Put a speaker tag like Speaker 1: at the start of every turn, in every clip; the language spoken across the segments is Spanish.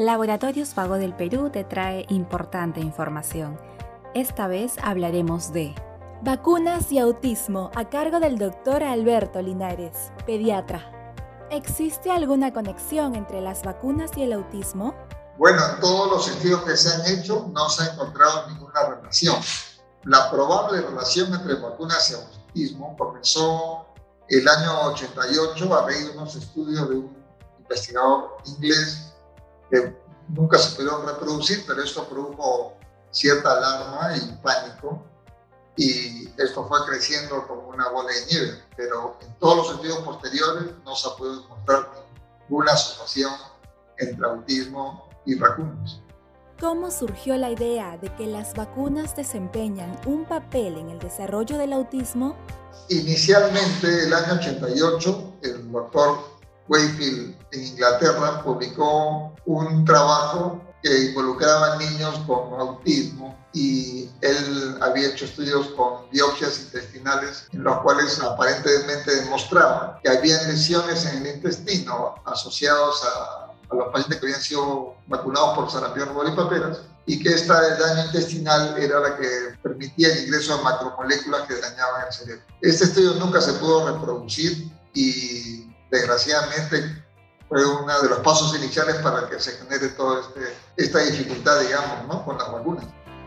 Speaker 1: Laboratorios Vago del Perú te trae importante información. Esta vez hablaremos de vacunas y autismo a cargo del doctor Alberto Linares, pediatra. ¿Existe alguna conexión entre las vacunas y el autismo?
Speaker 2: Bueno, en todos los estudios que se han hecho no se ha encontrado ninguna relación. La probable relación entre vacunas y autismo comenzó el año 88 a raíz de unos estudios de un investigador inglés que nunca se pudieron reproducir, pero esto produjo cierta alarma y pánico y esto fue creciendo como una bola de nieve, pero en todos los estudios posteriores no se ha podido encontrar ninguna asociación entre autismo y vacunas.
Speaker 1: ¿Cómo surgió la idea de que las vacunas desempeñan un papel en el desarrollo del autismo?
Speaker 2: Inicialmente, el año 88, el doctor Wakefield en Inglaterra publicó un trabajo que involucraba niños con autismo y él había hecho estudios con biopsias intestinales en los cuales aparentemente demostraba que había lesiones en el intestino asociados a, a los pacientes que habían sido vacunados por sarampión, y paperas y que esta daño intestinal era la que permitía el ingreso de macromoléculas que dañaban el cerebro. Este estudio nunca se pudo reproducir y desgraciadamente fue uno de los pasos iniciales para que se genere toda este, esta dificultad, digamos, ¿no? con las vacunas.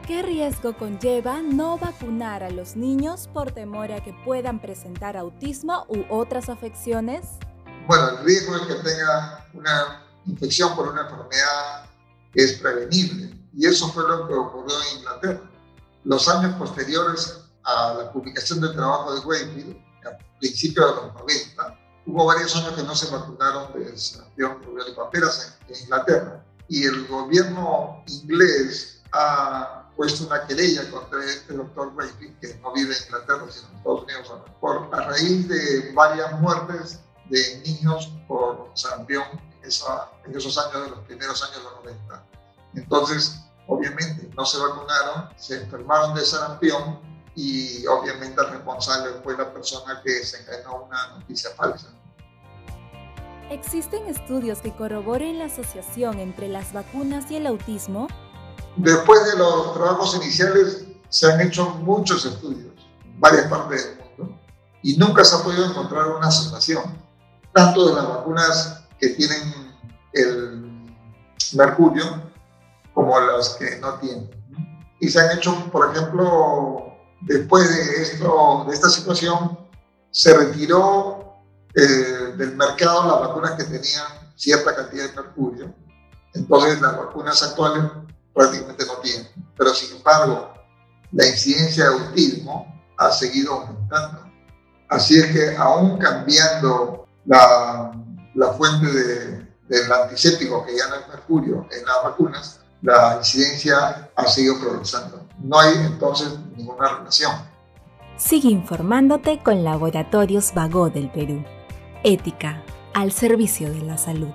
Speaker 1: ¿Qué riesgo conlleva no vacunar a los niños por temor a que puedan presentar autismo u otras afecciones?
Speaker 2: Bueno, el riesgo es que tenga una infección por una enfermedad que es prevenible. Y eso fue lo que ocurrió en Inglaterra. Los años posteriores a la publicación del trabajo de Wakefield, a principios de los 90, Hubo varios años que no se vacunaron de sarampión, rubiola y paperas en, Inglaterra. Y el gobierno inglés ha puesto una querella contra este doctor Wakefield, que no vive en Inglaterra, sino en Estados Unidos, por, a raíz de varias muertes de niños por sarampión en, en esos años, de los primeros años de los 90. Entonces, obviamente, no se vacunaron, se enfermaron de sarampión y obviamente el responsable fue la persona que desencadenó una noticia falsa.
Speaker 1: ¿Existen estudios que corroboren la asociación entre las vacunas y el autismo?
Speaker 2: Después de los trabajos iniciales se han hecho muchos estudios en varias partes del mundo y nunca se ha podido encontrar una asociación, tanto de las vacunas que tienen el mercurio como las que no tienen. Y se han hecho, por ejemplo, después de, esto, de esta situación, se retiró eh, del mercado las vacunas que tenían cierta cantidad de mercurio. Entonces las vacunas actuales prácticamente no tienen. Pero sin embargo, la incidencia de autismo ha seguido aumentando. Así es que aún cambiando la, fuente de, del antiséptico, que ya no es mercurio, en las vacunas, la incidencia ha seguido progresando. No hay entonces relación.
Speaker 1: Sigue informándote con Laboratorios Vago del Perú. Ética al servicio de la salud.